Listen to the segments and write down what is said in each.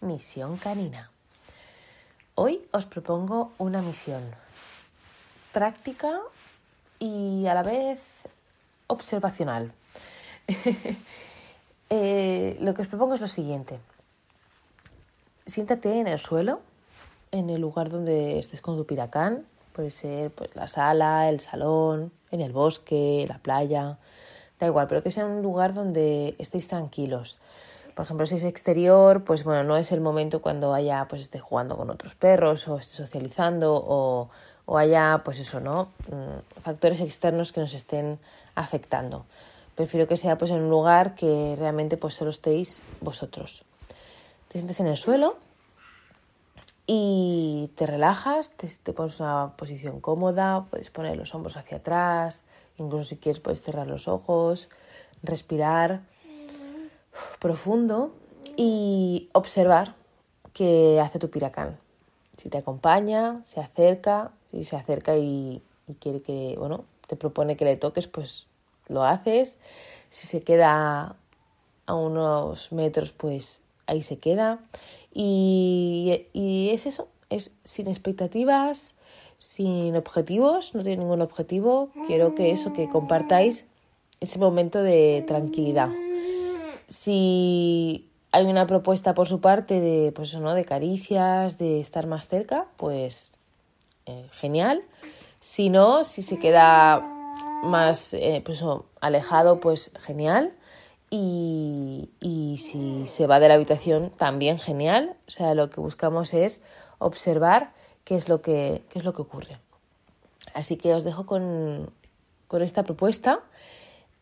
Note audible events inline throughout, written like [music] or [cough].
Misión canina. Hoy os propongo una misión práctica y a la vez observacional. Eh, lo que os propongo es lo siguiente. Siéntate en el suelo, en el lugar donde estés con tu piracán. Puede ser pues, la sala, el salón, en el bosque, la playa, da igual, pero que sea un lugar donde estéis tranquilos. Por ejemplo, si es exterior, pues bueno, no es el momento cuando haya, pues esté jugando con otros perros o esté socializando o, o haya, pues eso, ¿no? Mm, factores externos que nos estén afectando. Prefiero que sea pues en un lugar que realmente pues solo estéis vosotros. Te sientes en el suelo y te relajas, te, te pones una posición cómoda, puedes poner los hombros hacia atrás, incluso si quieres puedes cerrar los ojos, respirar profundo y observar qué hace tu piracán. Si te acompaña, se acerca, si se acerca y, quiere que, bueno, te propone que le toques, pues lo haces. Si se queda a unos metros, pues ahí se queda. Y es eso, es sin expectativas, sin objetivos, no tiene ningún objetivo. Quiero que eso, que compartáis ese momento de tranquilidad. Si hay una propuesta por su parte de, pues, ¿no? de caricias, de estar más cerca, pues eh, genial. Si no, si se queda más eh, pues, alejado, pues genial. Y, si se va de la habitación, también genial. O sea, lo que buscamos es observar qué es lo que, qué es lo que ocurre. Así que os dejo con, con esta propuesta.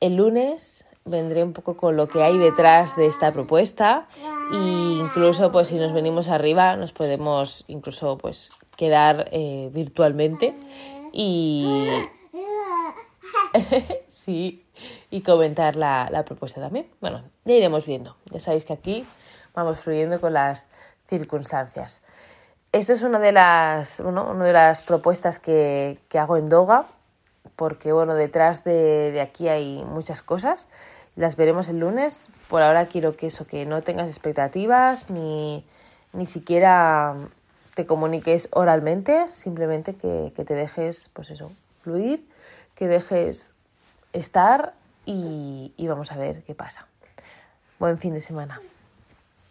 El lunes vendré un poco con lo que hay detrás de esta propuesta e incluso pues si nos venimos arriba nos podemos incluso pues quedar eh, virtualmente y [laughs] sí y comentar la, la propuesta también. Bueno ya iremos viendo. Ya sabéis que aquí vamos fluyendo con las circunstancias. Esto es una de las bueno, una de las propuestas que, que hago en Doga porque bueno detrás de, de aquí hay muchas cosas. Las veremos el lunes. Por ahora quiero que eso, que no tengas expectativas ni, ni siquiera te comuniques oralmente, simplemente que, que te dejes, pues eso, fluir, que dejes estar y, vamos a ver qué pasa. Buen fin de semana.